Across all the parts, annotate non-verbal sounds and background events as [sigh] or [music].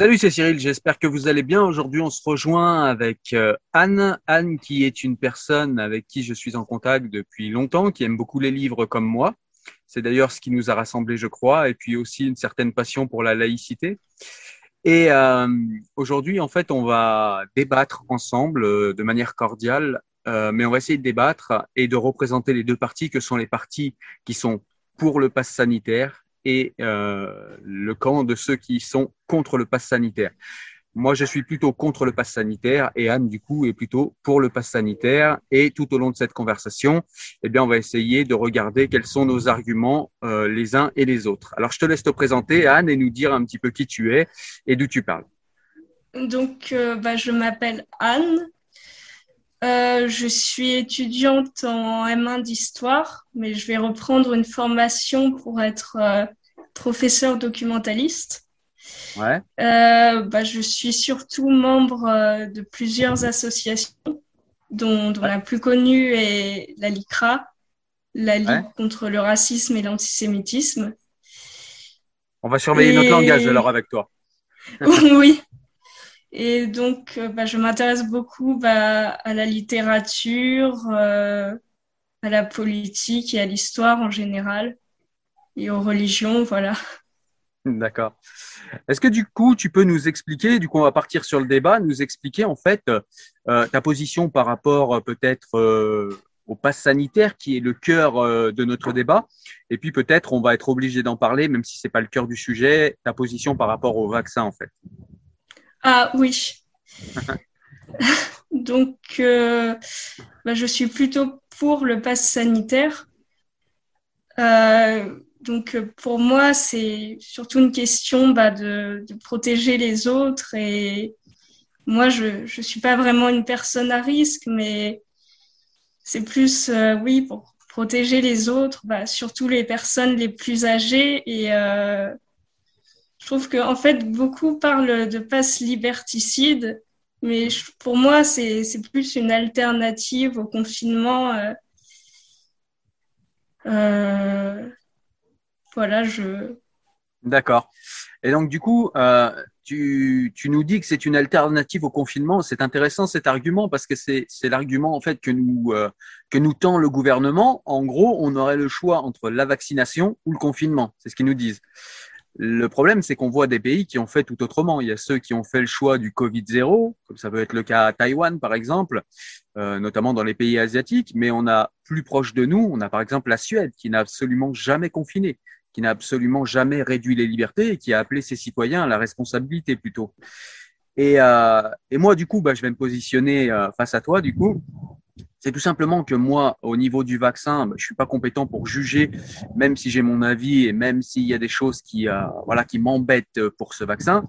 Salut, c'est Cyril, j'espère que vous allez bien. Aujourd'hui, on se rejoint avec euh, Anne. Anne qui est une personne avec qui je suis en contact depuis longtemps, qui aime beaucoup les livres comme moi. C'est d'ailleurs ce qui nous a rassemblés, je crois, et puis aussi une certaine passion pour la laïcité. Et euh, aujourd'hui, en fait, on va débattre ensemble euh, de manière cordiale, euh, mais on va essayer de débattre et de représenter les deux parties que sont les partis qui sont pour le pass sanitaire et euh, le camp de ceux qui sont contre le pass sanitaire. Moi, je suis plutôt contre le pass sanitaire et Anne, du coup, est plutôt pour le pass sanitaire. Et tout au long de cette conversation, eh bien, on va essayer de regarder quels sont nos arguments euh, les uns et les autres. Alors, je te laisse te présenter, Anne, et nous dire un petit peu qui tu es et d'où tu parles. Donc, euh, bah, je m'appelle Anne. Euh, je suis étudiante en M1 d'histoire, mais je vais reprendre une formation pour être euh, professeur documentaliste. Ouais. Euh, bah, je suis surtout membre euh, de plusieurs associations, dont, dont Ouais. la plus connue est la LICRA, la Ligue Ouais. contre le racisme et l'antisémitisme. On va surveiller Et- notre langage alors avec toi. [laughs] oui. Et donc, euh, bah, je m'intéresse beaucoup bah, à la littérature, euh, à la politique et à l'histoire en général, et aux religions, voilà. D'accord. Est-ce que du coup, tu peux nous expliquer, du coup, on va partir sur le débat, nous expliquer en fait euh, ta position par rapport peut-être au pass sanitaire qui est le cœur de notre débat, et puis peut-être on va être obligé d'en parler, même si c'est pas le cœur du sujet, ta position par rapport au vaccin en fait. Ah oui. [laughs] Donc, euh, bah, je suis plutôt pour le pass sanitaire. Euh, donc, pour moi, c'est surtout une question bah, de, de protéger les autres. Et moi, je ne suis pas vraiment une personne à risque, mais c'est plus, euh, oui, pour protéger les autres, bah, surtout les personnes les plus âgées. Et je trouve que, en fait, beaucoup parlent de passe liberticide, mais pour moi, c'est, plus une alternative au confinement. euh. Euh, voilà, je. D'accord. Et donc, du coup, euh, tu, nous dis que c'est une alternative au confinement. C'est intéressant cet argument parce que c'est, l'argument en fait que nous, que nous tend le gouvernement. En gros, on aurait le choix entre la vaccination ou le confinement. C'est ce qu'ils nous disent. Le problème, c'est qu'on voit des pays qui ont fait tout autrement. Il y a ceux qui ont fait le choix du Covid-0, comme ça peut être le cas à Taïwan, par exemple, euh, notamment dans les pays asiatiques. Mais on a plus proche de nous, on a par exemple la Suède qui n'a absolument jamais confiné qui n'a absolument jamais réduit les libertés et qui a appelé ses citoyens à la responsabilité plutôt. Et, euh, moi, du coup, bah, je vais me positionner euh, face à toi, du coup. C'est tout simplement que moi, au niveau du vaccin, bah, je suis pas compétent pour juger, même si j'ai mon avis et même s'il y a des choses qui, euh, voilà, qui m'embêtent pour ce vaccin.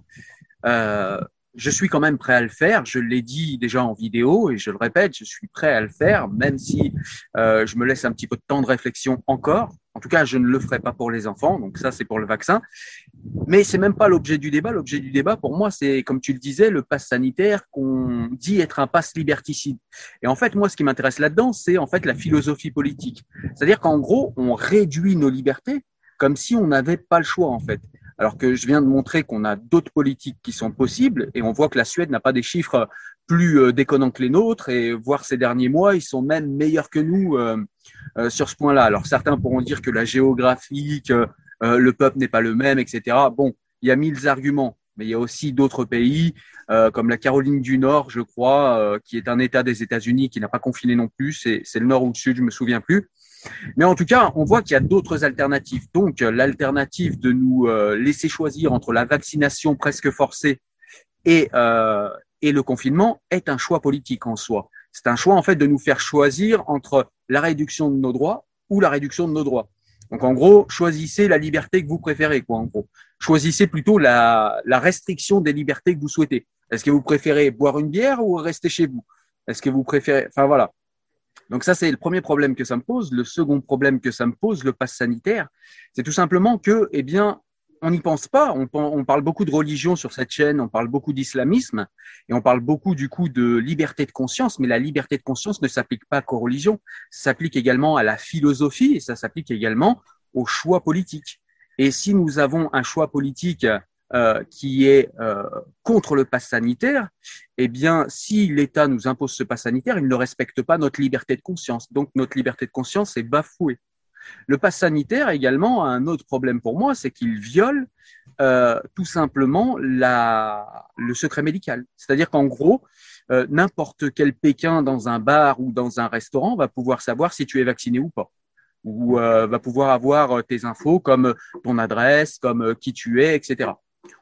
Euh, je suis quand même prêt à le faire. Je l'ai dit déjà en vidéo et je le répète, je suis prêt à le faire, même si euh, je me laisse un petit peu de temps de réflexion encore. En tout cas, je ne le ferai pas pour les enfants, donc ça c'est pour le vaccin. Mais c'est même pas l'objet du débat. L'objet du débat, pour moi, c'est comme tu le disais, le pass sanitaire qu'on dit être un pass liberticide. Et en fait, moi, ce qui m'intéresse là-dedans, c'est en fait la philosophie politique. C'est-à-dire qu'en gros, on réduit nos libertés comme si on n'avait pas le choix en fait alors que je viens de montrer qu'on a d'autres politiques qui sont possibles et on voit que la Suède n'a pas des chiffres plus euh, déconnants que les nôtres et voir ces derniers mois, ils sont même meilleurs que nous euh, euh, sur ce point-là. Alors certains pourront dire que la géographie, que le peuple n'est pas le même, etc. Bon, il y a mille arguments, mais il y a aussi d'autres pays comme la Caroline du Nord, je crois, qui est un État des États-Unis qui n'a pas confiné non plus. C'est le Nord ou le Sud, je me souviens plus. Mais en tout cas, on voit qu'il y a d'autres alternatives. Donc, l'alternative de nous euh, laisser choisir entre la vaccination presque forcée et, euh, et le confinement est un choix politique en soi. C'est un choix en fait de nous faire choisir entre la réduction de nos droits ou la réduction de nos droits. Donc en gros, choisissez la liberté que vous préférez, quoi. En gros, choisissez plutôt la, la restriction des libertés que vous souhaitez. Est-ce que vous préférez boire une bière ou rester chez vous? Est-ce que vous préférez Enfin voilà. Donc ça, c'est le premier problème que ça me pose. Le second problème que ça me pose, le pass sanitaire, c'est tout simplement que, eh bien, on n'y pense pas. On, parle beaucoup de religion sur cette chaîne, on parle beaucoup d'islamisme et on parle beaucoup du coup de liberté de conscience. Mais la liberté de conscience ne s'applique pas qu'aux religions, ça s'applique également à la philosophie et ça s'applique également aux choix politiques. Et si nous avons un choix politique euh, qui est euh, contre le pass sanitaire, eh bien, si l'État nous impose ce pass sanitaire, il ne respecte pas notre liberté de conscience. Donc, notre liberté de conscience est bafouée. Le pass sanitaire également a un autre problème pour moi, c'est qu'il viole euh, tout simplement la, le secret médical. C'est-à-dire qu'en gros, euh, n'importe quel Pékin dans un bar ou dans un restaurant va pouvoir savoir si tu es vacciné ou pas ou euh, va pouvoir avoir tes infos comme ton adresse, comme qui tu es, etc.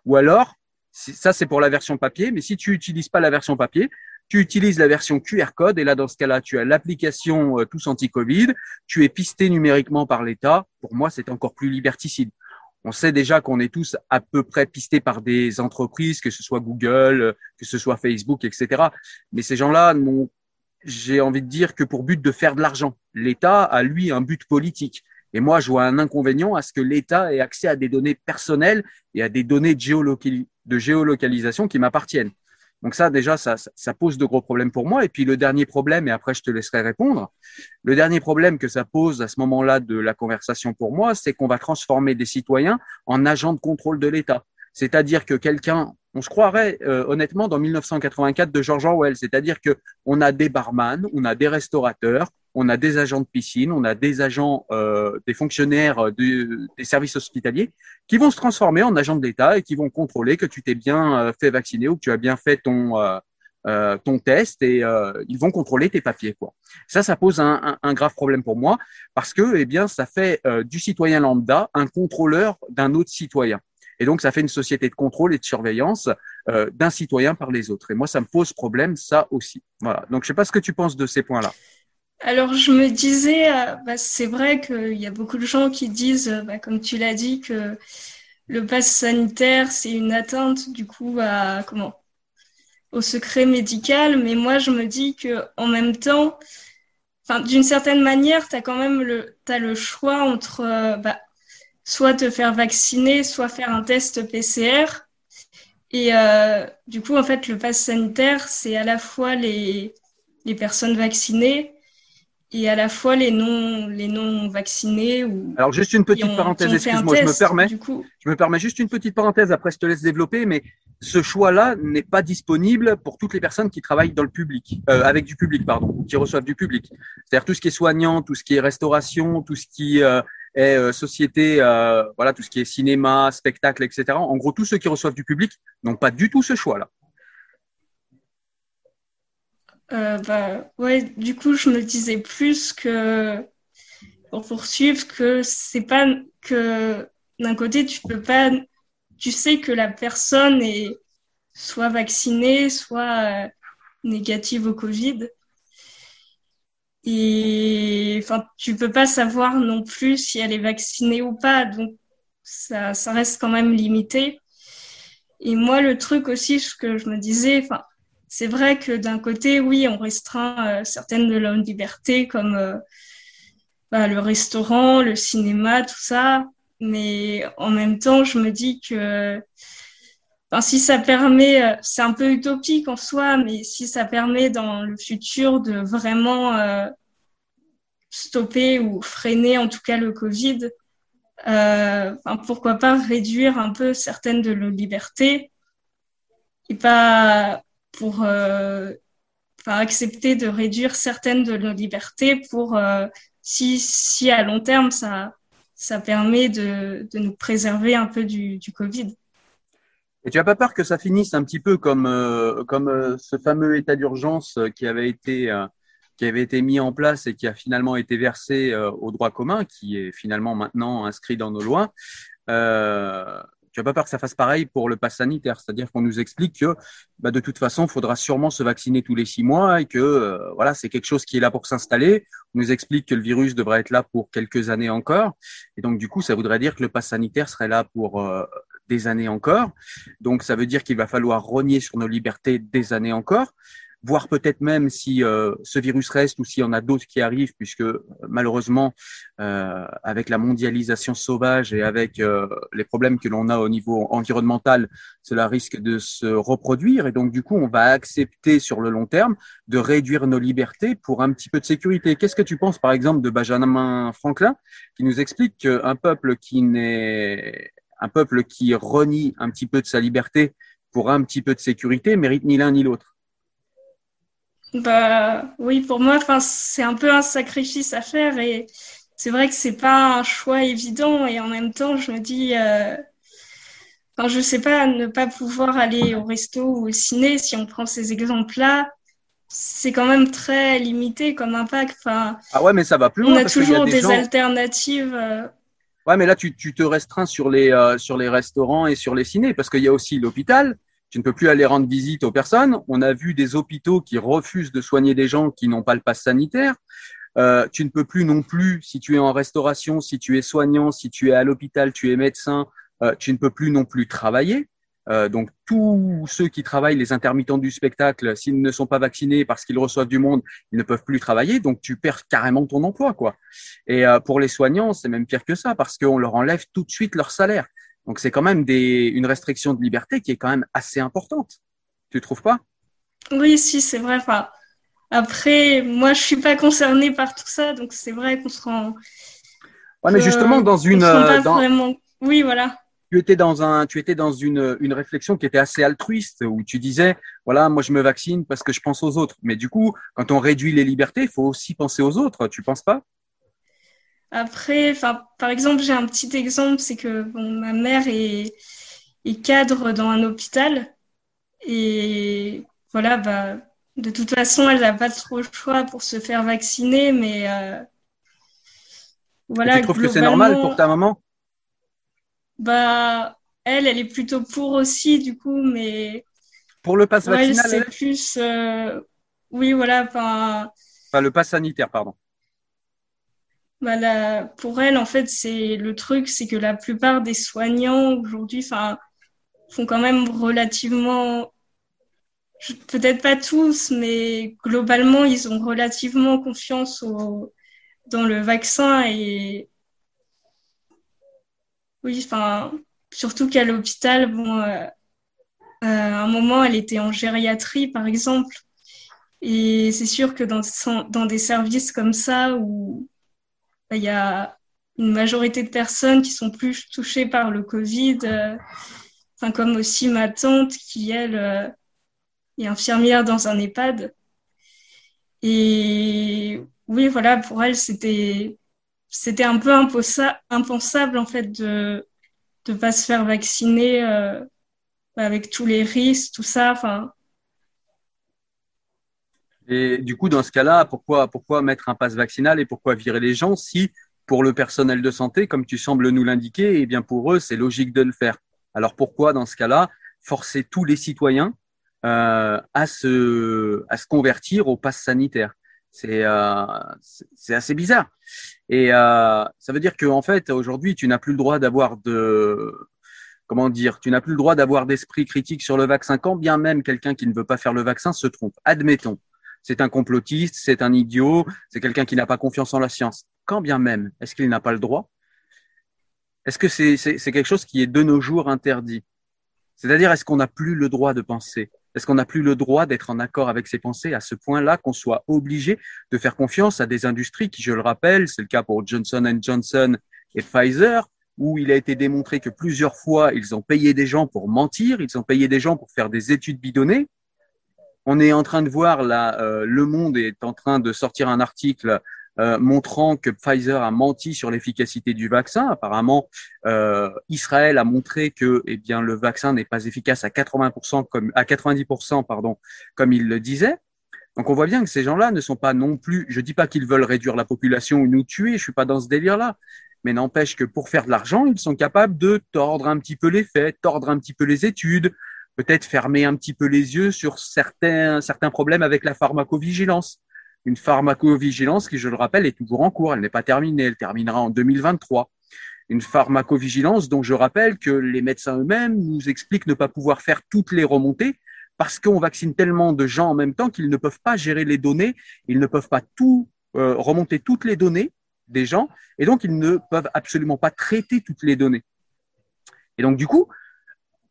Ou alors, ça c'est pour la version papier, mais si tu n'utilises pas la version papier, tu utilises la version QR code et là dans ce cas-là, tu as l'application euh, Tous Anti-Covid, tu es pisté numériquement par l'État. Pour moi, c'est encore plus liberticide. On sait déjà qu'on est tous à peu près pistés par des entreprises, que ce soit Google, euh, que ce soit Facebook, etc. Mais ces gens-là j'ai envie de dire, que pour but de faire de l'argent. L'État a, lui, un but politique. Et moi, je vois un inconvénient à ce que l'État ait accès à des données personnelles et à des données de, géolocalisation qui m'appartiennent. Donc ça, déjà, ça, ça, pose de gros problèmes pour moi. Et puis le dernier problème, et après je te laisserai répondre, le dernier problème que ça pose à ce moment-là de la conversation pour moi, c'est qu'on va transformer des citoyens en agents de contrôle de l'État. C'est-à-dire que quelqu'un, on se croirait euh, honnêtement dans 1984 de George Orwell, c'est-à-dire que on a des barman, on a des restaurateurs, on a des agents de piscine, on a des agents, euh, des fonctionnaires euh, des services hospitaliers qui vont se transformer en agents de l'État et qui vont contrôler que tu t'es bien euh, fait vacciner ou que tu as bien fait ton ton test et ils vont contrôler tes papiers quoi. Ça, ça pose un, un, grave problème pour moi parce que eh bien ça fait du citoyen lambda un contrôleur d'un autre citoyen. Et donc, ça fait une société de contrôle et de surveillance d'un citoyen par les autres. Et moi, ça me pose problème, ça aussi. Voilà. Donc, je sais pas ce que tu penses de ces points-là. Alors je me disais, euh, bah, c'est vrai qu'il y a beaucoup de gens qui disent, euh, bah, comme tu l'as dit, que le pass sanitaire c'est une atteinte du coup à comment au secret médical, mais moi je me dis que en même temps, d'une certaine manière, tu as quand même le as le choix entre euh, bah, soit te faire vacciner, soit faire un test PCR. Et du coup, en fait, le pass sanitaire, c'est à la fois les, les personnes vaccinées, et à la fois les non les non vaccinés ou alors juste une petite parenthèse excuse-moi je me permets. je me permets juste une petite parenthèse après je te laisse développer mais ce choix là n'est pas disponible pour toutes les personnes qui travaillent dans le public euh, avec du public pardon qui reçoivent du public. C'est-à-dire tout ce qui est soignant tout ce qui est restauration tout ce qui euh, est euh, société voilà tout ce qui est cinéma spectacle etc en gros tous ceux qui reçoivent du public n'ont pas du tout ce choix là euh, bah, ouais, du coup, je me disais plus que pour poursuivre que c'est pas que d'un côté tu peux pas, tu sais que la personne est soit vaccinée, soit euh, négative au Covid. Et enfin, tu peux pas savoir non plus si elle est vaccinée ou pas, donc ça, ça reste quand même limité. Et moi, le truc aussi, ce que je me disais, enfin, c'est vrai que d'un côté, oui, on restreint euh, certaines de leurs libertés, comme euh, bah, le restaurant, le cinéma, tout ça. Mais en même temps, je me dis que si ça permet, euh, c'est un peu utopique en soi, mais si ça permet dans le futur de vraiment stopper ou freiner en tout cas le Covid, pourquoi pas réduire un peu certaines de nos libertés et pas pour euh, accepter de réduire certaines de nos libertés pour euh, si, si à long terme ça, ça permet de, de nous préserver un peu du, du Covid. Et tu n'as pas peur que ça finisse un petit peu comme, euh, comme ce fameux état d'urgence qui avait été qui avait été mis en place et qui a finalement été versé au droit commun, qui est finalement maintenant inscrit dans nos lois. N'as pas peur que ça fasse pareil pour le pass sanitaire, c'est-à-dire qu'on nous explique que bah, de toute façon, il faudra sûrement se vacciner tous les six mois et que euh, voilà, c'est quelque chose qui est là pour s'installer. On nous explique que le virus devrait être là pour quelques années encore, et donc du coup, ça voudrait dire que le pass sanitaire serait là pour euh, des années encore. Donc ça veut dire qu'il va falloir rogner sur nos libertés des années encore voir peut-être même si euh, ce virus reste ou s'il y en a d'autres qui arrivent, puisque euh, malheureusement, euh, avec la mondialisation sauvage et avec les problèmes que l'on a au niveau environnemental, cela risque de se reproduire. Et donc, du coup, on va accepter sur le long terme de réduire nos libertés pour un petit peu de sécurité. Qu'est-ce que tu penses, par exemple, de Benjamin Franklin, qui nous explique qu'un peuple qui n'est un peuple qui renie un petit peu de sa liberté pour un petit peu de sécurité mérite ni l'un ni l'autre? Bah oui, pour moi, enfin, c'est un peu un sacrifice à faire et c'est vrai que c'est pas un choix évident et en même temps, je me dis, euh, enfin, je sais pas, ne pas pouvoir aller au resto ou au ciné, si on prend ces exemples-là, c'est quand même très limité comme impact. Enfin, ah ouais, mais ça va plus loin. On a toujours des, alternatives. Euh. Ouais, mais là, tu, tu te restreins sur les, euh, sur les restaurants et sur les cinés parce qu'il y a aussi l'hôpital tu ne peux plus aller rendre visite aux personnes. On a vu des hôpitaux qui refusent de soigner des gens qui n'ont pas le pass sanitaire. Euh, tu ne peux plus non plus, si tu es en restauration, si tu es soignant, si tu es à l'hôpital, tu es médecin, euh, tu ne peux plus non plus travailler. Euh, donc tous ceux qui travaillent, les intermittents du spectacle, s'ils ne sont pas vaccinés parce qu'ils reçoivent du monde, ils ne peuvent plus travailler. Donc tu perds carrément ton emploi, quoi. Et euh, pour les soignants, c'est même pire que ça parce qu'on leur enlève tout de suite leur salaire. Donc c'est quand même des, une restriction de liberté qui est quand même assez importante. Tu trouves pas? Oui, si, c'est vrai. Enfin, après, moi, je suis pas concernée par tout ça, donc c'est vrai qu'on se rend. Ouais, mais justement, dans une. Vraiment... Oui, voilà. Tu étais dans un, tu étais dans une, une réflexion qui était assez altruiste, où tu disais, voilà, moi je me vaccine parce que je pense aux autres. Mais du coup, quand on réduit les libertés, il faut aussi penser aux autres. Tu penses pas? Après, par exemple, j'ai un petit exemple, c'est que bon, ma mère est, est, cadre dans un hôpital et voilà, bah, de toute façon, elle n'a pas trop le choix pour se faire vacciner, mais euh, voilà. tu trouves que c'est normal pour ta maman? Bah, elle, elle est plutôt pour aussi, du coup, mais pour le pass vaccinal, c'est plus, euh, oui, voilà, enfin. Enfin, le pass sanitaire, pardon. Bah, pour elle, en fait, c'est le truc, c'est que la plupart des soignants aujourd'hui, enfin, font quand même relativement, peut-être pas tous, mais globalement, ils ont relativement confiance dans le vaccin et oui, enfin, surtout qu'à l'hôpital, bon, euh, à un moment, elle était en gériatrie, par exemple, et c'est sûr que dans des services comme ça où il y a une majorité de personnes qui sont plus touchées par le Covid, euh, enfin, comme aussi ma tante qui, elle, euh, est infirmière dans un EHPAD. Et oui, voilà, pour elle, c'était c'était un peu impensable en fait de ne pas se faire vacciner euh, avec tous les risques, tout ça. Enfin, et du coup, dans ce cas-là, pourquoi, pourquoi mettre un passe vaccinal et pourquoi virer les gens si, pour le personnel de santé, comme tu sembles nous l'indiquer, eh bien pour eux, c'est logique de le faire. Alors pourquoi, dans ce cas-là, forcer tous les citoyens euh, à se à se convertir au pass sanitaire? C'est euh, c'est assez bizarre. Et euh, ça veut dire que en fait, aujourd'hui, tu n'as plus le droit d'avoir de comment dire, tu n'as plus le droit d'avoir d'esprit critique sur le vaccin, quand bien même quelqu'un qui ne veut pas faire le vaccin se trompe. Admettons, c'est un complotiste, c'est un idiot, c'est quelqu'un qui n'a pas confiance en la science. Quand bien même, est-ce qu'il n'a pas le droit? Est-ce que c'est quelque chose qui est de nos jours interdit? C'est-à-dire, est-ce qu'on n'a plus le droit de penser? Est-ce qu'on n'a plus le droit d'être en accord avec ses pensées à ce point-là qu'on soit obligé de faire confiance à des industries qui, je le rappelle, c'est le cas pour Johnson Johnson et Pfizer, où il a été démontré que plusieurs fois, ils ont payé des gens pour mentir, ils ont payé des gens pour faire des études bidonnées. On est en train de voir là, euh, Le Monde est en train de sortir un article euh, montrant que Pfizer a menti sur l'efficacité du vaccin. Apparemment, euh, Israël a montré que eh bien, le vaccin n'est pas efficace à 80% comme à 90% pardon, comme il le disait. Donc on voit bien que ces gens-là ne sont pas non plus. Je dis pas qu'ils veulent réduire la population ou nous tuer. Je suis pas dans ce délire-là mais n'empêche que pour faire de l'argent, ils sont capables de tordre un petit peu les faits, tordre un petit peu les études, peut-être fermer un petit peu les yeux sur certains, certains problèmes avec la pharmacovigilance. Une pharmacovigilance qui, je le rappelle, est toujours en cours, elle n'est pas terminée, elle terminera en 2023. Une pharmacovigilance dont je rappelle que les médecins eux-mêmes nous expliquent ne pas pouvoir faire toutes les remontées parce qu'on vaccine tellement de gens en même temps qu'ils ne peuvent pas gérer les données, ils ne peuvent pas tout euh, remonter toutes les données des gens, et donc ils ne peuvent absolument pas traiter toutes les données. Et donc du coup,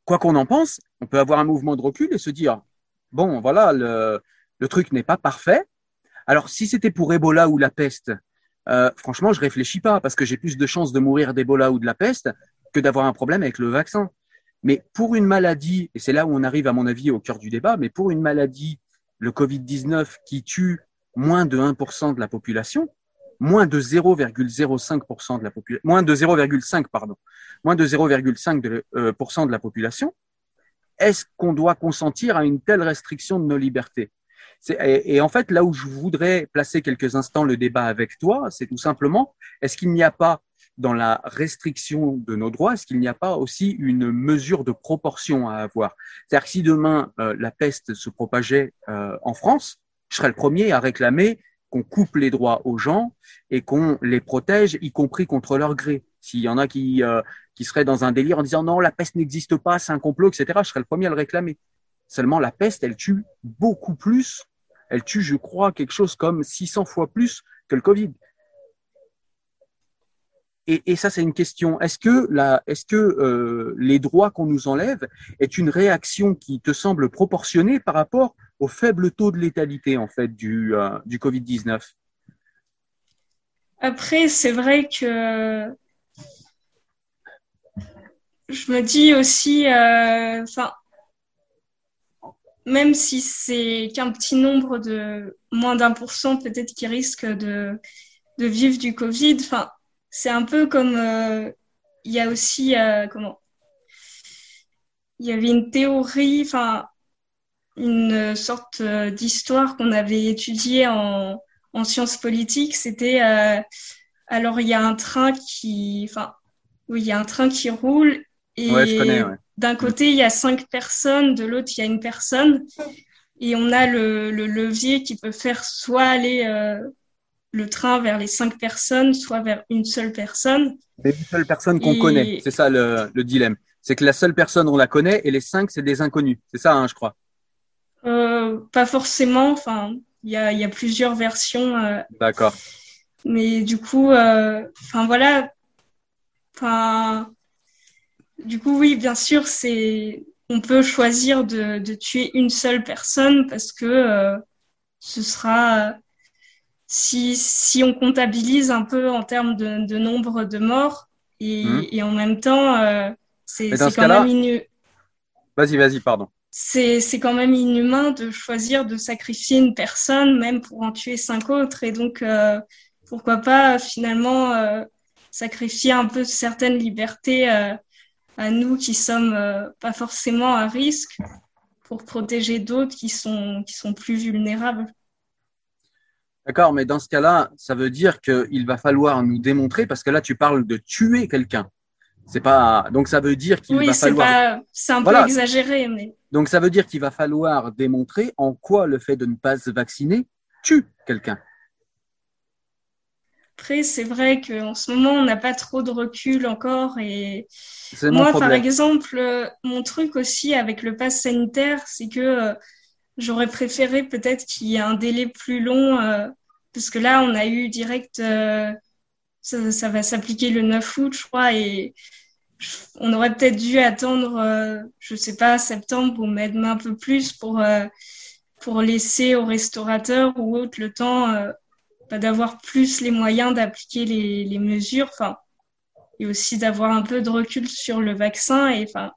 quoi qu'on en pense, on peut avoir un mouvement de recul et se dire, bon, voilà, le, le truc n'est pas parfait. Alors si c'était pour Ebola ou la peste, euh, franchement, je réfléchis pas parce que j'ai plus de chances de mourir d'Ebola ou de la peste que d'avoir un problème avec le vaccin. Mais pour une maladie, et c'est là où on arrive à mon avis au cœur du débat, mais pour une maladie, le Covid-19 qui tue moins de 1% de la population, moins de 0,05% de la population, moins de 0,5 pardon, moins de 0,5% de, euh, de la population, est-ce qu'on doit consentir à une telle restriction de nos libertés? Et, et, en fait, là où je voudrais placer quelques instants le débat avec toi, c'est tout simplement, est-ce qu'il n'y a pas dans la restriction de nos droits, est-ce qu'il n'y a pas aussi une mesure de proportion à avoir? C'est-à-dire que si demain euh, la peste se propageait euh, en France, je serais le premier à réclamer qu'on coupe les droits aux gens et qu'on les protège, y compris contre leur gré. S'il y en a qui, euh, qui seraient dans un délire en disant non, la peste n'existe pas, c'est un complot, etc., je serais le premier à le réclamer. Seulement, la peste, elle tue beaucoup plus. Elle tue, je crois, quelque chose comme 600 fois plus que le Covid. Et, ça, c'est une question. Est-ce que, euh, les droits qu'on nous enlève est une réaction qui te semble proportionnée par rapport au faible taux de létalité en fait du, euh, du Covid-19 Après, c'est vrai que je me dis aussi, euh, enfin, même si c'est qu'un petit nombre de moins d'un pour cent peut-être qui risque de, de vivre du Covid, enfin, c'est un peu comme euh, il y a aussi comment il y avait une théorie, enfin une sorte euh, d'histoire qu'on avait étudiée en, en sciences politiques. C'était euh, alors il y a un train qui, enfin, oui, il y a un train qui roule et d'un côté il y a cinq personnes, de l'autre il y a une personne et on a le, le levier qui peut faire soit aller euh, le train vers les cinq personnes, soit vers une seule personne. une seule personne qu'on connaît, c'est ça le, le dilemme. C'est que la seule personne on la connaît et les cinq c'est des inconnus. C'est ça, hein, je crois. Euh, pas forcément. Enfin, il y a, y a, plusieurs versions. Euh, D'accord. Mais du coup, euh, enfin voilà. Enfin, du coup, oui, bien sûr, c'est on peut choisir de, de, tuer une seule personne parce que ce sera si, si on comptabilise un peu en termes de, de nombre de morts et, mmh. et en même temps, c'est quand même une. Vas-y, vas-y, pardon c'est quand même inhumain de choisir de sacrifier une personne, même pour en tuer cinq autres. Et donc, euh, pourquoi pas finalement euh, sacrifier un peu certaines libertés euh, à nous qui sommes euh, pas forcément à risque pour protéger d'autres qui sont, qui sont plus vulnérables. D'accord, mais dans ce cas-là, ça veut dire qu'il va falloir nous démontrer, parce que là, tu parles de tuer quelqu'un. C'est pas donc ça veut dire qu'il va falloir. Oui, c'est un peu exagéré, mais. Donc ça veut dire qu'il va falloir démontrer en quoi le fait de ne pas se vacciner tue quelqu'un. Après, c'est vrai qu'en ce moment, on n'a pas trop de recul encore. Et moi, par exemple, mon truc aussi avec le pass sanitaire, c'est que euh, j'aurais préféré peut-être qu'il y ait un délai plus long, euh, parce que là, on a eu direct, euh, ça, va s'appliquer le 9 août, je crois, et on aurait peut-être dû attendre, je sais pas, septembre ou même un peu plus pour, pour laisser aux restaurateurs ou autres le temps d'avoir plus les moyens d'appliquer les, mesures, enfin, et aussi d'avoir un peu de recul sur le vaccin. Et enfin,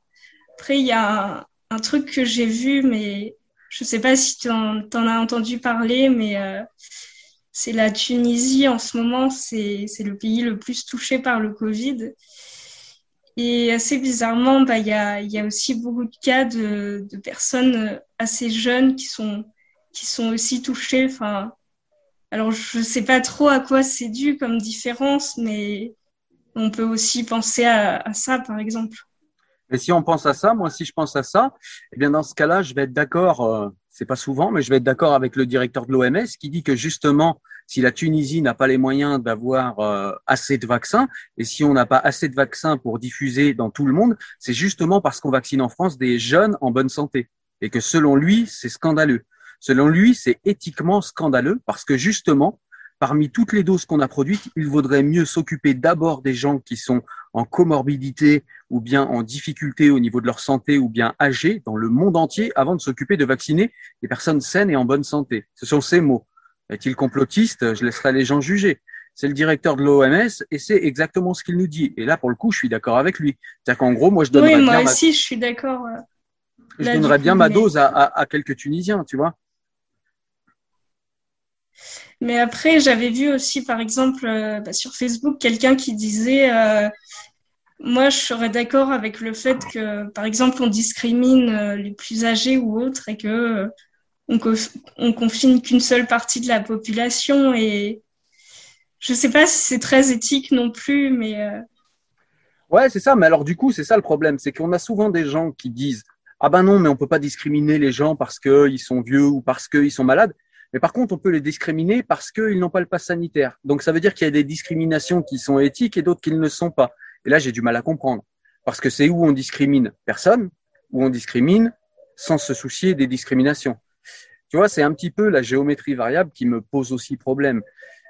après, il y a un, truc que j'ai vu, mais je sais pas si tu en, as entendu parler, mais euh, c'est la Tunisie en ce moment, c'est le pays le plus touché par le Covid. Et assez bizarrement, bah, il y, a, y a aussi beaucoup de cas de, de personnes assez jeunes qui sont, qui sont aussi touchées. Enfin, alors, je ne sais pas trop à quoi c'est dû comme différence, mais on peut aussi penser à, ça, par exemple. Et si on pense à ça, moi, si je pense à ça, eh bien, dans ce cas-là, je vais être d'accord, euh, c'est pas souvent, mais je vais être d'accord avec le directeur de l'OMS qui dit que justement, si la Tunisie n'a pas les moyens d'avoir euh, assez de vaccins, et si on n'a pas assez de vaccins pour diffuser dans tout le monde, c'est justement parce qu'on vaccine en France des jeunes en bonne santé. Et que selon lui, c'est scandaleux. Selon lui, c'est éthiquement scandaleux parce que justement, parmi toutes les doses qu'on a produites, il vaudrait mieux s'occuper d'abord des gens qui sont en comorbidité ou bien en difficulté au niveau de leur santé ou bien âgés dans le monde entier avant de s'occuper de vacciner les personnes saines et en bonne santé. Ce sont ces mots. Est-il complotiste? Je laisserai les gens juger. C'est le directeur de l'OMS et c'est exactement ce qu'il nous dit. Et là, pour le coup, je suis d'accord avec lui. C'est-à-dire qu'en gros, moi, je donnerais oui, moi aussi, je suis d'accord. Euh, je donnerais bien ma dose à, à quelques Tunisiens, tu vois. Mais après, j'avais vu aussi, par exemple, euh, bah, sur Facebook, quelqu'un qui disait euh, Moi, je serais d'accord avec le fait que, par exemple, on discrimine euh, les plus âgés ou autres et que on, on confine qu'une seule partie de la population. Et je ne sais pas si c'est très éthique non plus, mais. Ouais, c'est ça. Mais alors, du coup, c'est ça le problème c'est qu'on a souvent des gens qui disent ah ben non, mais on peut pas discriminer les gens parce qu'ils sont vieux ou parce qu'ils sont malades. Mais par contre, on peut les discriminer parce qu'ils n'ont pas le pass sanitaire. Donc ça veut dire qu'il y a des discriminations qui sont éthiques et d'autres qui ne le sont pas. Et là, j'ai du mal à comprendre. Parce que c'est où on discrimine personne, où on discrimine sans se soucier des discriminations. Tu vois, c'est un petit peu la géométrie variable qui me pose aussi problème.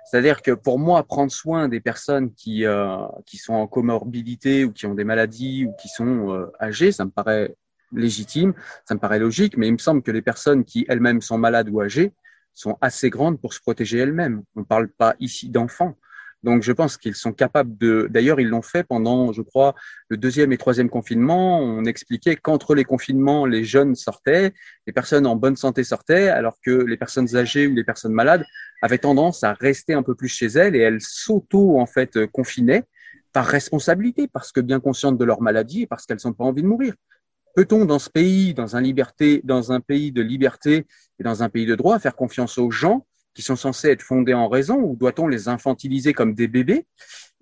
C'est-à-dire que pour moi, prendre soin des personnes qui, euh, qui sont en comorbidité ou qui ont des maladies ou qui sont euh, âgées, ça me paraît légitime, ça me paraît logique, mais il me semble que les personnes qui elles-mêmes sont malades ou âgées, sont assez grandes pour se protéger elles-mêmes. On ne parle pas ici d'enfants. Donc je pense qu'ils sont capables de. D'ailleurs, ils l'ont fait pendant, je crois, le deuxième et troisième confinement. On expliquait qu'entre les confinements, les jeunes sortaient, les personnes en bonne santé sortaient, alors que les personnes âgées ou les personnes malades avaient tendance à rester un peu plus chez elles et elles s'auto en fait confinaient par responsabilité, parce que bien conscientes de leur maladie et parce qu'elles n'ont pas envie de mourir. Peut-on dans ce pays, dans un, liberté, dans un pays de liberté et dans un pays de droit, faire confiance aux gens qui sont censés être fondés en raison ou doit-on les infantiliser comme des bébés?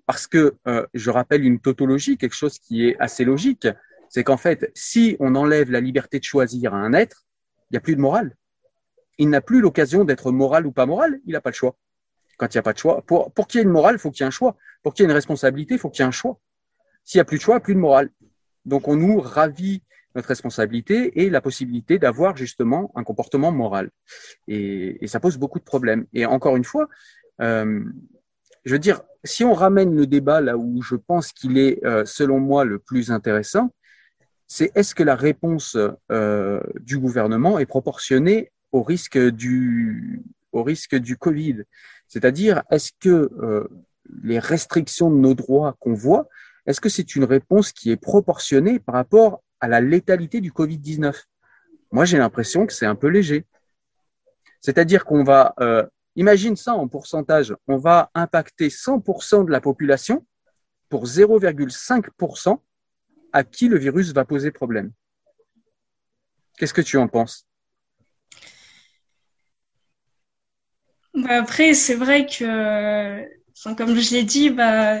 Parce que euh, je rappelle une tautologie, quelque chose qui est assez logique, c'est qu'en fait, si on enlève la liberté de choisir à un être, il n'y a plus de morale. Il n'a plus l'occasion d'être moral ou pas moral, il n'a pas le choix. Quand il n'y a pas de choix, pour, pour qu'il y ait une morale, il faut qu'il y ait un choix. Pour qu'il y ait une responsabilité, il faut qu'il y ait un choix. S'il n'y a plus de choix, plus de morale. Donc on nous ravit notre responsabilité et la possibilité d'avoir justement un comportement moral. Et, ça pose beaucoup de problèmes. Et encore une fois, euh, je veux dire, si on ramène le débat là où je pense qu'il est, euh, selon moi, le plus intéressant, c'est est-ce que la réponse euh, du gouvernement est proportionnée au risque du, au risque du Covid? C'est-à-dire, est-ce que les restrictions de nos droits qu'on voit, est-ce que c'est une réponse qui est proportionnée par rapport à la létalité du Covid-19. Moi, j'ai l'impression que c'est un peu léger. C'est-à-dire qu'on va, euh, imagine ça en pourcentage, on va impacter 100% de la population pour 0,5% à qui le virus va poser problème? Qu'est-ce que tu en penses? Bah, Après, c'est vrai que, comme je l'ai dit, bah,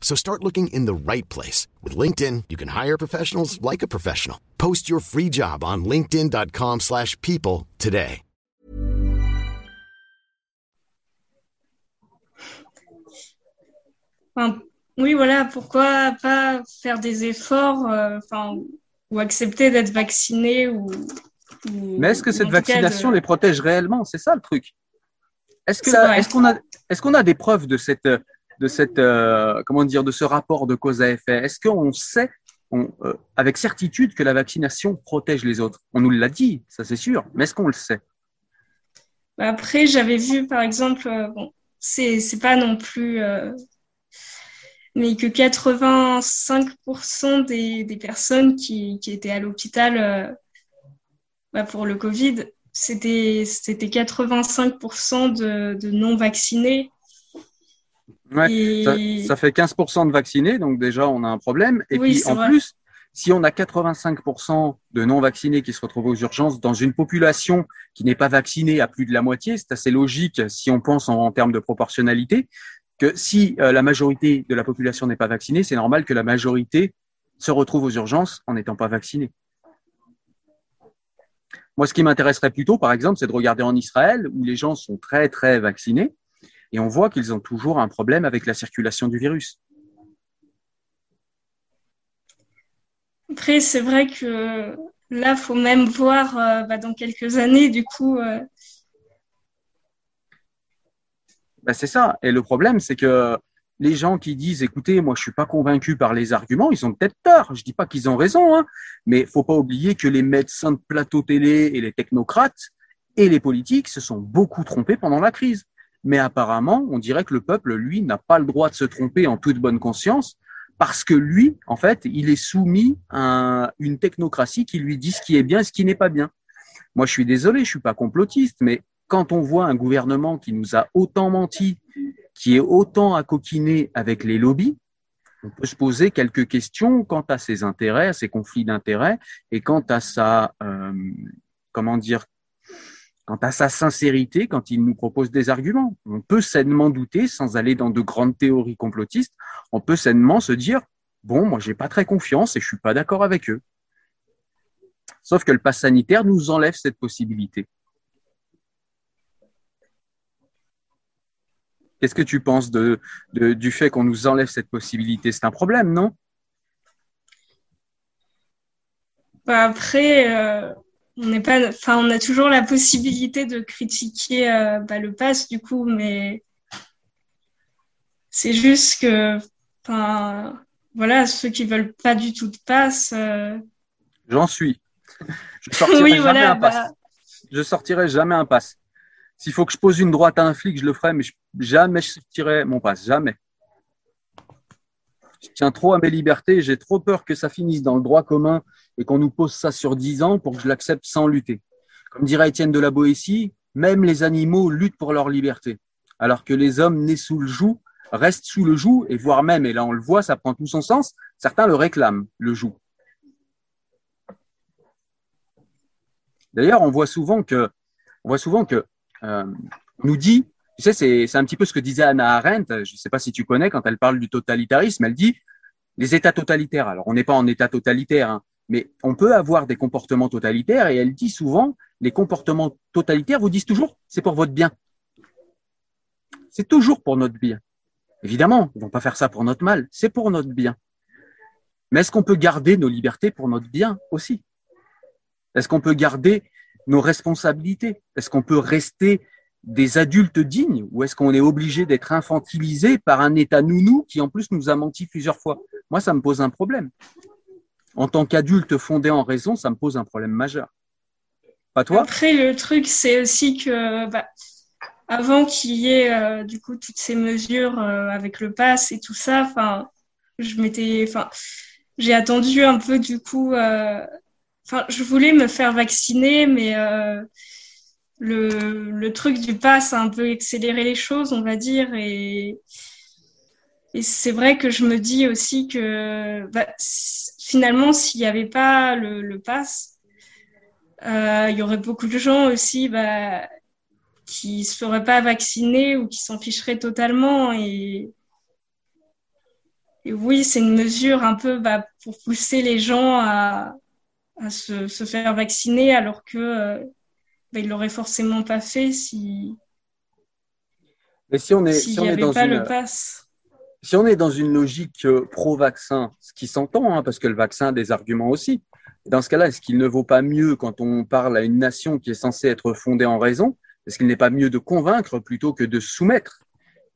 So start looking in the right place. With LinkedIn, you can hire professionals like a professional. Post your free job on linkedin.com slash people today. Enfin, oui, voilà, pourquoi pas faire des efforts euh, enfin, ou accepter d'être vacciné ou, ou- Mais est-ce que cette vaccination de- les protège réellement? C'est ça le truc. Est-ce que C'est la- vrai. est-ce qu'on a est-ce qu'on a des preuves de cette de cette euh, comment dire de ce rapport de cause à effet Est-ce qu'on sait euh, avec certitude que la vaccination protège les autres? On nous l'a dit, ça c'est sûr. Mais est-ce qu'on le sait? Après, j'avais vu, par exemple, euh, bon, c'est pas non plus, mais que 85% des, des personnes qui, qui étaient à l'hôpital bah, pour le Covid, c'était c'était 85% de, de non vaccinés. Ouais, Et- ça, ça fait 15% de vaccinés, donc déjà on a un problème. Et Oui, puis en vrai. plus, si on a 85% de non vaccinés qui se retrouvent aux urgences dans une population qui n'est pas vaccinée à plus de la moitié, c'est assez logique si on pense en, en termes de proportionnalité, que si euh, la majorité de la population n'est pas vaccinée, c'est normal que la majorité se retrouve aux urgences en n'étant pas vaccinée. Moi, ce qui m'intéresserait plutôt, par exemple, c'est de regarder en Israël, où les gens sont très, très vaccinés, et on voit qu'ils ont toujours un problème avec la circulation du virus. Après, c'est vrai que là, faut même voir euh, bah, dans quelques années, du coup, euh, Ben, c'est ça. Et le problème, c'est que les gens qui disent, écoutez, moi, je suis pas convaincu par les arguments, ils ont peut-être tort. Je dis pas qu'ils ont raison, hein, mais faut pas oublier que les médecins de plateau télé et les technocrates et les politiques se sont beaucoup trompés pendant la crise. Mais apparemment, on dirait que le peuple, lui, n'a pas le droit de se tromper en toute bonne conscience parce que lui, en fait, il est soumis à une technocratie qui lui dit ce qui est bien et ce qui n'est pas bien. Moi, je suis désolé, je suis pas complotiste, mais quand on voit un gouvernement qui nous a autant menti, qui est autant à coquiner avec les lobbies, on peut se poser quelques questions quant à ses intérêts, à ses conflits d'intérêts et quant à sa, euh, comment dire, quant à sa sincérité quand il nous propose des arguments. On peut sainement douter, sans aller dans de grandes théories complotistes, on peut sainement se dire, bon, moi, j'ai pas très confiance et je suis pas d'accord avec eux. Sauf que le pass sanitaire nous enlève cette possibilité. Qu'est-ce que tu penses du fait qu'on nous enlève cette possibilité? C'est un problème, non? Bah, après, euh, on n'est pas, enfin, on a toujours la possibilité de critiquer euh, bah, le pass du coup, mais c'est juste que, enfin, voilà, ceux qui veulent pas du tout de pass, euh, J'en suis. Je sortirai oui, jamais voilà, un pass. bah, Je sortirai jamais un pass. S'il faut que je pose une droite à un flic, je le ferai, mais je- jamais je sortirai mon pass. Jamais. Je tiens trop à mes libertés. J'ai trop peur que ça finisse dans le droit commun et qu'on nous pose ça sur 10 ans pour que je l'accepte sans lutter. Comme dirait Étienne de la Boétie, même les animaux luttent pour leur liberté, alors que les hommes nés sous le joug restent sous le joug et voire même, et là on le voit, ça prend tout son sens, certains le réclament, le joug. D'ailleurs, on voit souvent que, on voit souvent que, euh, nous dit, tu sais, c'est, c'est un petit peu ce que disait Anna Arendt. Je ne sais pas si tu connais quand elle parle du totalitarisme. Elle dit les États totalitaires. Alors, on n'est pas en État totalitaire, hein, mais on peut avoir des comportements totalitaires. Et elle dit souvent les comportements totalitaires vous disent toujours c'est pour votre bien. C'est toujours pour notre bien. Évidemment, ils vont pas faire ça pour notre mal. C'est pour notre bien. Mais est-ce qu'on peut garder nos libertés pour notre bien aussi? Est-ce qu'on peut garder nos responsabilités? Est-ce qu'on peut rester des adultes dignes? Ou est-ce qu'on est obligé d'être infantilisé par un État nounou qui en plus nous a menti plusieurs fois? Moi, ça me pose un problème. En tant qu'adulte fondé en raison, ça me pose un problème majeur. Pas toi? Après, le truc, c'est aussi que bah, avant qu'il y ait euh, du coup toutes ces mesures euh, avec le pass et tout ça, enfin, je m'étais, enfin, j'ai attendu un peu du coup. Euh, enfin, je voulais me faire vacciner, mais le, le truc du pass a un peu accéléré les choses, on va dire, et, c'est vrai que je me dis aussi que bah, finalement, s'il n'y avait pas le, le pass, euh, il y aurait beaucoup de gens aussi bah, qui se feraient pas vacciner ou qui s'en ficheraient totalement. Et, et oui, c'est une mesure un peu bah, pour pousser les gens à, à se, se, faire vacciner alors que euh, ben, il l'aurait forcément pas fait si. Mais si on est, si on est dans pas une, le pass. Si on est dans une logique euh, pro-vaccin, ce qui s'entend, hein, parce que le vaccin a des arguments aussi. Dans ce cas-là, est-ce qu'il ne vaut pas mieux quand on parle à une nation qui est censée être fondée en raison Est-ce qu'il n'est pas mieux de convaincre plutôt que de soumettre?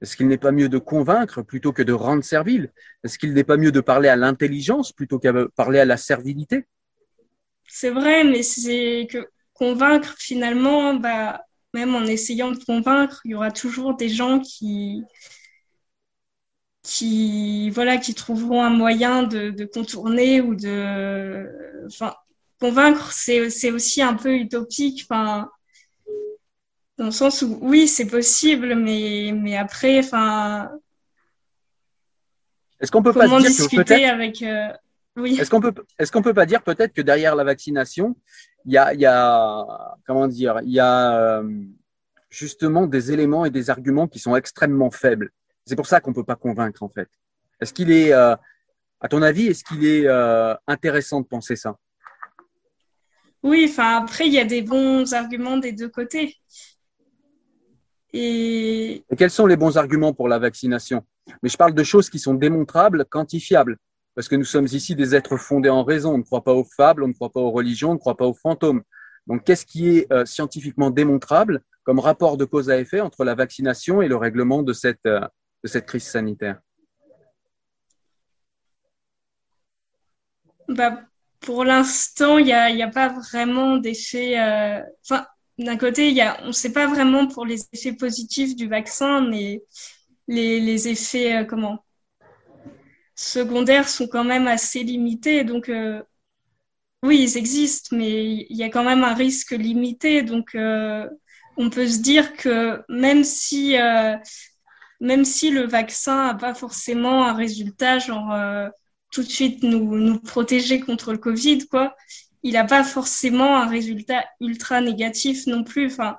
Est-ce qu'il n'est pas mieux de convaincre plutôt que de rendre servile? Est-ce qu'il n'est pas mieux de parler à l'intelligence plutôt qu'à parler à la servilité? C'est vrai, mais c'est que convaincre, finalement, bah, même en essayant de convaincre, il y aura toujours des gens qui, qui, voilà, qui trouveront un moyen de, de contourner ou de. Enfin, convaincre, c'est aussi un peu utopique. Enfin, dans le sens où, oui, c'est possible, mais, mais après, enfin. Est-ce qu'on peut pas dire discuter avec. Euh, oui. Est-ce qu'on peut, est-ce qu'on peut pas dire peut-être que derrière la vaccination, il y a, il y a, comment dire, il y a euh, justement des éléments et des arguments qui sont extrêmement faibles? C'est pour ça qu'on peut pas convaincre en fait. Est-ce qu'il est, euh, à ton avis, est-ce qu'il est euh, intéressant de penser ça? Oui, enfin après il y a des bons arguments des deux côtés. Et... et quels sont les bons arguments pour la vaccination? Mais je parle de choses qui sont démontrables, quantifiables parce que nous sommes ici des êtres fondés en raison. On ne croit pas aux fables, on ne croit pas aux religions, on ne croit pas aux fantômes. Donc, qu'est-ce qui est euh, scientifiquement démontrable comme rapport de cause à effet entre la vaccination et le règlement de cette, euh, de cette crise sanitaire bah, Pour l'instant, il n'y a, a, pas vraiment d'effet. Euh... D'un côté, on ne sait pas vraiment pour les effets positifs du vaccin, mais les, effets, euh, comment secondaires sont quand même assez limités. Donc, euh, oui, ils existent, mais il y a quand même un risque limité. Donc, on peut se dire que même si, même si le vaccin n'a pas forcément un résultat, genre euh, tout de suite nous, nous protéger contre le Covid, quoi, il n'a pas forcément un résultat ultra négatif non plus. Enfin,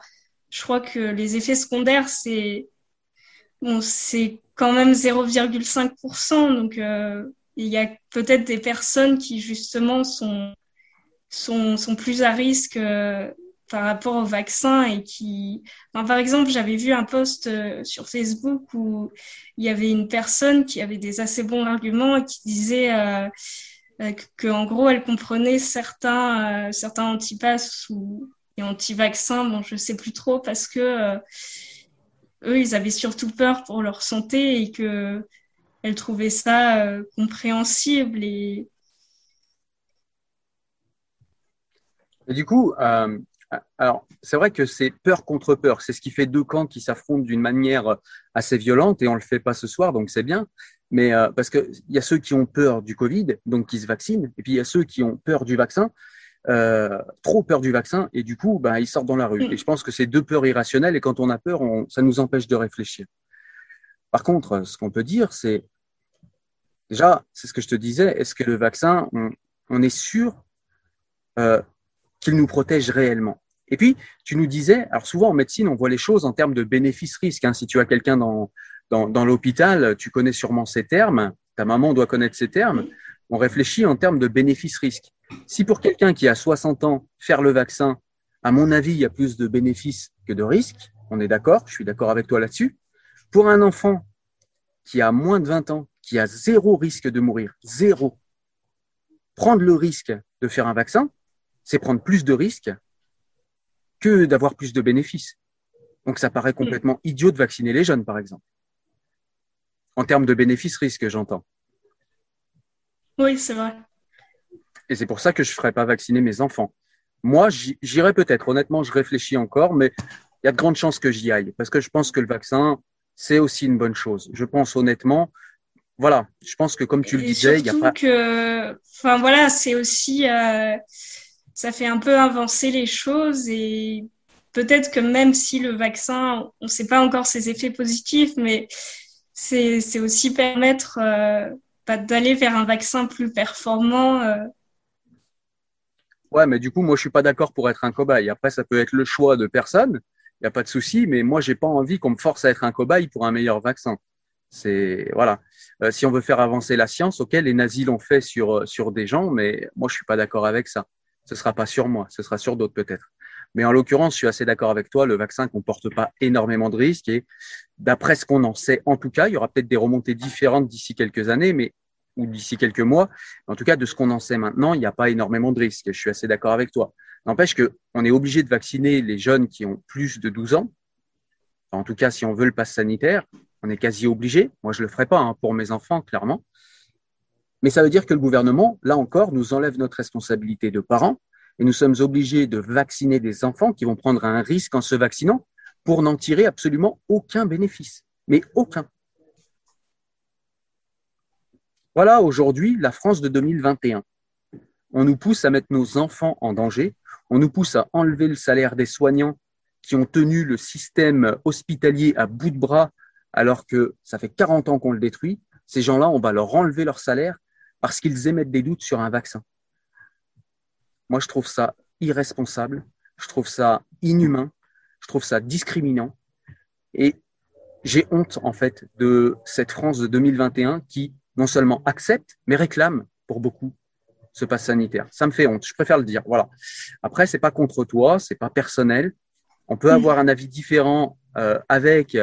je crois que les effets secondaires, c'est bon, c'est quand même 0,5%. Donc, euh, il y a peut-être des personnes qui, justement, sont, sont, sont plus à risque euh, par rapport au vaccin et qui... Par exemple, j'avais vu un post euh, sur Facebook où il y avait une personne qui avait des assez bons arguments et qui disait euh, euh que, en gros, elle comprenait certains, certains antipasses ou et anti-vaccins, bon, je sais plus trop, parce que eux, ils avaient surtout peur pour leur santé et que elle trouvait ça euh, compréhensible et du coup, euh, alors c'est vrai que c'est peur contre peur. C'est ce qui fait deux camps qui s'affrontent d'une manière assez violente et on le fait pas ce soir, donc c'est bien. Mais euh, parce que il y a ceux qui ont peur du Covid, donc qui se vaccinent, et puis il y a ceux qui ont peur du vaccin, euh, trop peur du vaccin, et du coup, bah, ils sortent dans la rue. Et je pense que c'est deux peurs irrationnelles, et quand on a peur, ça nous empêche de réfléchir. Par contre, ce qu'on peut dire, c'est déjà, c'est ce que je te disais, est-ce que le vaccin, on, on est sûr euh, qu'il nous protège réellement? Et puis, tu nous disais, alors souvent en médecine, on voit les choses en termes de bénéfice-risque. Hein. Si tu as quelqu'un dans, l'hôpital, tu connais sûrement ces termes, ta maman doit connaître ces termes. On réfléchit en termes de bénéfice-risque. Si pour quelqu'un qui a 60 ans, faire le vaccin, à mon avis, il y a plus de bénéfices que de risques, on est d'accord, je suis d'accord avec toi là-dessus. Pour un enfant qui a moins de 20 ans, qui a zéro risque de mourir, zéro, prendre le risque de faire un vaccin, c'est prendre plus de risques que d'avoir plus de bénéfices. Donc ça paraît complètement idiot de vacciner les jeunes, par exemple. En termes de bénéfices-risques, j'entends. Oui, c'est vrai. Et c'est pour ça que je ne ferai pas vacciner mes enfants. Moi, j'irai peut-être. Honnêtement, je réfléchis encore, mais il y a de grandes chances que j'y aille parce que je pense que le vaccin, c'est aussi une bonne chose. Je pense honnêtement, voilà, je pense que comme tu le disais, il y a pas. que, enfin voilà, c'est aussi, euh, ça fait un peu avancer les choses et peut-être que même si le vaccin, on ne sait pas encore ses effets positifs, mais c'est aussi permettre euh, bah, d'aller vers un vaccin plus performant. Euh. Ouais, mais du coup, moi, je suis pas d'accord pour être un cobaye. Après, ça peut être le choix de personne il n'y a pas de souci, mais moi, j'ai pas envie qu'on me force à être un cobaye pour un meilleur vaccin. C'est voilà. Euh, si on veut faire avancer la science, ok, les nazis l'ont fait sur euh, sur des gens, mais moi, je suis pas d'accord avec ça. Ce sera pas sur moi, ce sera sur d'autres peut-être. Mais en l'occurrence, je suis assez d'accord avec toi. Le vaccin comporte pas énormément de risques et d'après ce qu'on en sait, en tout cas, il y aura peut-être des remontées différentes d'ici quelques années, mais ou d'ici quelques mois. En tout cas, de ce qu'on en sait maintenant, il n'y a pas énormément de risques. Je suis assez d'accord avec toi. N'empêche qu'on est obligé de vacciner les jeunes qui ont plus de 12 ans. En tout cas, si on veut le pass sanitaire, on est quasi obligé. Moi, je le ferai pas hein, pour mes enfants, clairement. Mais ça veut dire que le gouvernement, là encore, nous enlève notre responsabilité de parents et nous sommes obligés de vacciner des enfants qui vont prendre un risque en se vaccinant pour n'en tirer absolument aucun bénéfice. Mais aucun. Voilà aujourd'hui la France de 2021. On nous pousse à mettre nos enfants en danger on nous pousse à enlever le salaire des soignants qui ont tenu le système hospitalier à bout de bras alors que ça fait 40 ans qu'on le détruit. Ces gens-là, on va leur enlever leur salaire parce qu'ils émettent des doutes sur un vaccin. Moi, je trouve ça irresponsable, je trouve ça inhumain, je trouve ça discriminant. Et j'ai honte, en fait, de cette France de 2021 qui non seulement accepte, mais réclame pour beaucoup ce passe sanitaire. Ça me fait honte. Je préfère le dire. Voilà. Après, c'est pas contre toi, c'est pas personnel. On peut avoir un avis différent euh, avec.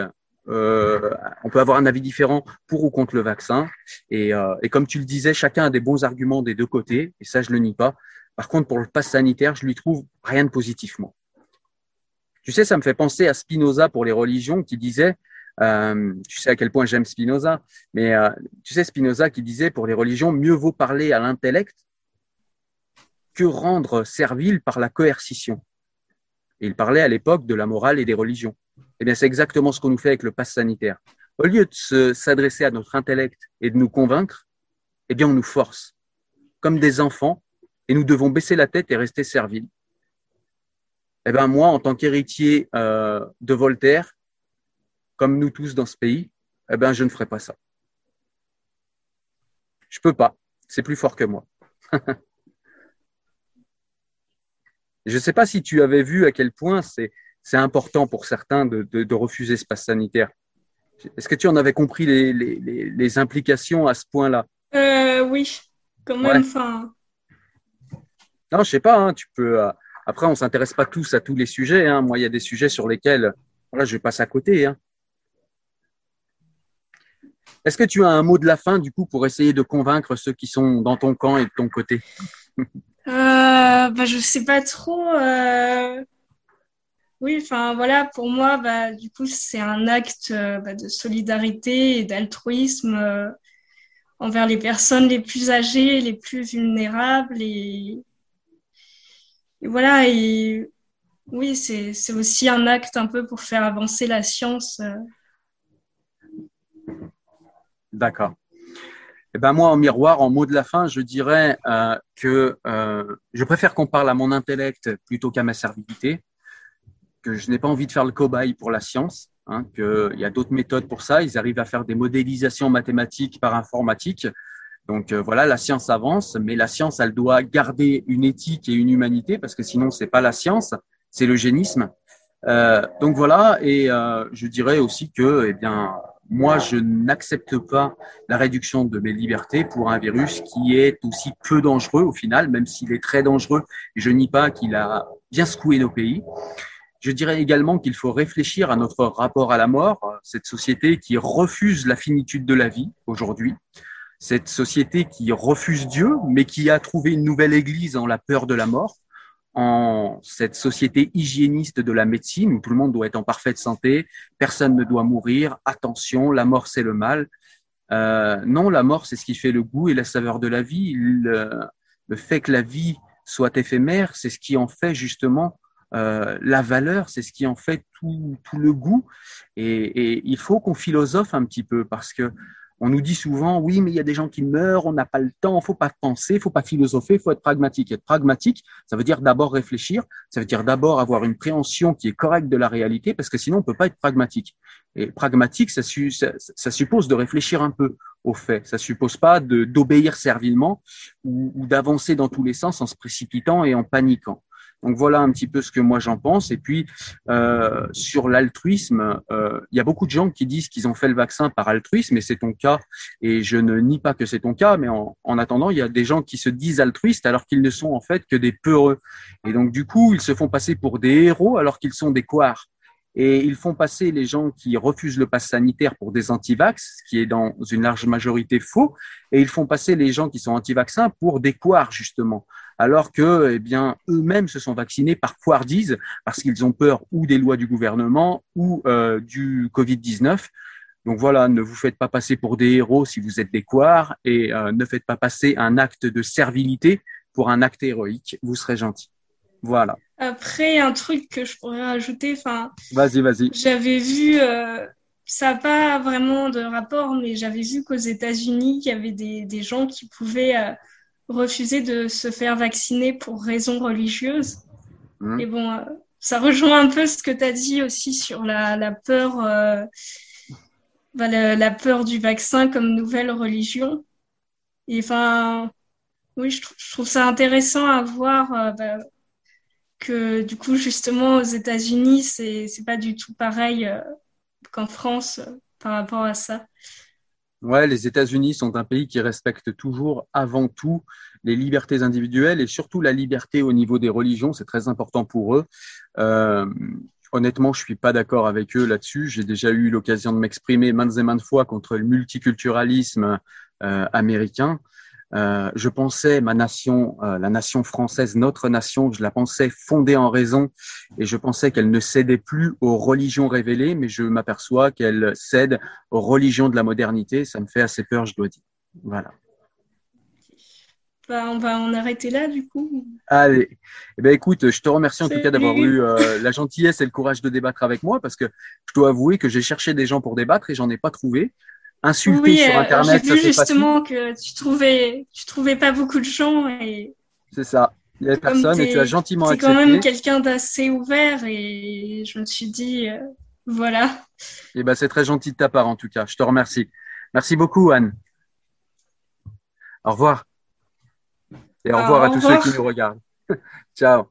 Euh, on peut avoir un avis différent pour ou contre le vaccin. Et, euh, et, comme tu le disais, chacun a des bons arguments des deux côtés. Et ça, je le nie pas. Par contre, pour le pass sanitaire, je lui trouve rien de positivement. Tu sais, ça me fait penser à Spinoza pour les religions qui disait euh, tu sais à quel point j'aime Spinoza, mais euh, tu sais Spinoza qui disait pour les religions, mieux vaut parler à l'intellect que rendre servile par la coercition. Et il parlait à l'époque de la morale et des religions. Eh bien, c'est exactement ce qu'on nous fait avec le pass sanitaire. Au lieu de s'adresser à notre intellect et de nous convaincre, eh bien, on nous force, comme des enfants, et nous devons baisser la tête et rester serviles. Eh bien, moi, en tant qu'héritier euh, de Voltaire, comme nous tous dans ce pays, eh bien, je ne ferai pas ça. Je peux pas. C'est plus fort que moi. [laughs] Je ne sais pas si tu avais vu à quel point c'est important pour certains de, de, refuser ce pass sanitaire. Est-ce que tu en avais compris les, les, les implications à ce point-là? Euh, Oui, quand même. Non, je sais pas. Hein, tu peux. Euh, après, on s'intéresse pas tous à tous les sujets. Hein. Moi, il y a des sujets sur lesquels voilà, je passe à côté. Hein. Est-ce que tu as un mot de la fin, du coup, pour essayer de convaincre ceux qui sont dans ton camp et de ton côté? Euh, bah, je sais pas trop. Euh... Oui, enfin voilà, pour moi, bah, du coup, c'est un acte euh, bah, de solidarité et d'altruisme euh, envers les personnes les plus âgées, les plus vulnérables. Et, voilà, oui, c'est aussi un acte un peu pour faire avancer la science. Euh. D'accord. Eh ben moi, en miroir, en mot de la fin, je dirais que je préfère qu'on parle à mon intellect plutôt qu'à ma servilité, que je n'ai pas envie de faire le cobaye pour la science, hein, qu'il y a d'autres méthodes pour ça. Ils arrivent à faire des modélisations mathématiques par informatique. Donc euh, voilà, la science avance, mais la science, elle doit garder une éthique et une humanité, parce que sinon, c'est pas la science, c'est le génisme. Euh, donc voilà, et euh, je dirais aussi que, eh bien, moi, je n'accepte pas la réduction de mes libertés pour un virus qui est aussi peu dangereux au final, même s'il est très dangereux. Et je nie pas qu'il a bien secoué nos pays. Je dirais également qu'il faut réfléchir à notre rapport à la mort, cette société qui refuse la finitude de la vie aujourd'hui, cette société qui refuse Dieu, mais qui a trouvé une nouvelle église en la peur de la mort. en cette société hygiéniste de la médecine où tout le monde doit être en parfaite santé, personne ne doit mourir, attention, la mort c'est le mal. Euh, non, la mort c'est ce qui fait le goût et la saveur de la vie. Le, le fait que la vie soit éphémère, c'est ce qui en fait justement euh, la valeur, c'est ce qui en fait tout, tout le goût. Et, et il faut qu'on philosophe un petit peu parce que on nous dit souvent, oui, mais il y a des gens qui meurent, on n'a pas le temps, faut pas penser, faut pas philosopher, il faut être pragmatique. Être pragmatique, ça veut dire d'abord réfléchir, ça veut dire d'abord avoir une préhension qui est correcte de la réalité, parce que sinon on peut pas être pragmatique. Et pragmatique, ça, ça, ça suppose de réfléchir un peu aux faits. Ça suppose pas d'obéir servilement ou d'avancer dans tous les sens en se précipitant et en paniquant. Donc voilà un petit peu ce que moi j'en pense. Et puis euh, sur l'altruisme, euh, il y a beaucoup de gens qui disent qu'ils ont fait le vaccin par altruisme, et c'est ton cas. Et je ne nie pas que c'est ton cas, mais en, en, attendant, il y a des gens qui se disent altruistes alors qu'ils ne sont en fait que des peureux. Et donc du coup, ils se font passer pour des héros alors qu'ils sont des couards. Et ils font passer les gens qui refusent le pass sanitaire pour des antivax, ce qui est dans une large majorité faux, et ils font passer les gens qui sont anti-vaccins pour des couards, justement alors que, eh bien, eux-mêmes se sont vaccinés par couardise parce qu'ils ont peur ou des lois du gouvernement ou euh, du Covid-19. Donc voilà, ne vous faites pas passer pour des héros si vous êtes des couards et euh, ne faites pas passer un acte de servilité pour un acte héroïque. Vous serez gentil. Voilà. Après, un truc que je pourrais rajouter, enfin. Vas-y, vas-y. J'avais vu, euh, ça n'a pas vraiment de rapport, mais j'avais vu qu'aux États-Unis, il y avait des, des gens qui pouvaient euh, refuser de se faire vacciner pour raisons religieuses. Mmh. Et bon, euh, ça rejoint un peu ce que tu as dit aussi sur la, la peur, euh, bah, la, la, peur du vaccin comme nouvelle religion. Et enfin, oui, je, je trouve ça intéressant à voir euh, bah, que du coup, justement, aux États-Unis, c'est pas du tout pareil qu'en France par rapport à ça. Ouais, les États-Unis sont un pays qui respecte toujours avant tout les libertés individuelles et surtout la liberté au niveau des religions. C'est très important pour eux. Euh, honnêtement, je suis pas d'accord avec eux là-dessus. J'ai déjà eu l'occasion de m'exprimer maintes et maintes fois contre le multiculturalisme euh, américain. Euh, je pensais ma nation, euh, la nation française, notre nation, je la pensais fondée en raison et je pensais qu'elle ne cédait plus aux religions révélées, mais je m'aperçois qu'elle cède aux religions de la modernité. Ça me fait assez peur, je dois dire. Voilà. Bah, on va en arrêter là, du coup. Allez. Eh ben, écoute, je te remercie en tout cas d'avoir eu euh, la gentillesse et le courage de débattre avec moi parce que je dois avouer que j'ai cherché des gens pour débattre et j'en ai pas trouvé insulter oui, sur Internet. J'ai vu justement que tu trouvais, tu trouvais pas beaucoup de gens et. C'est ça. Il y avait personne et tu as gentiment accepté. quand même quelqu'un d'assez ouvert et je me suis dit, euh, voilà. Et ben, c'est très gentil de ta part en tout cas. Je te remercie. Merci beaucoup, Anne. Au revoir. Et au Ah, revoir à tous revoir. ceux qui nous regardent. [laughs] Ciao.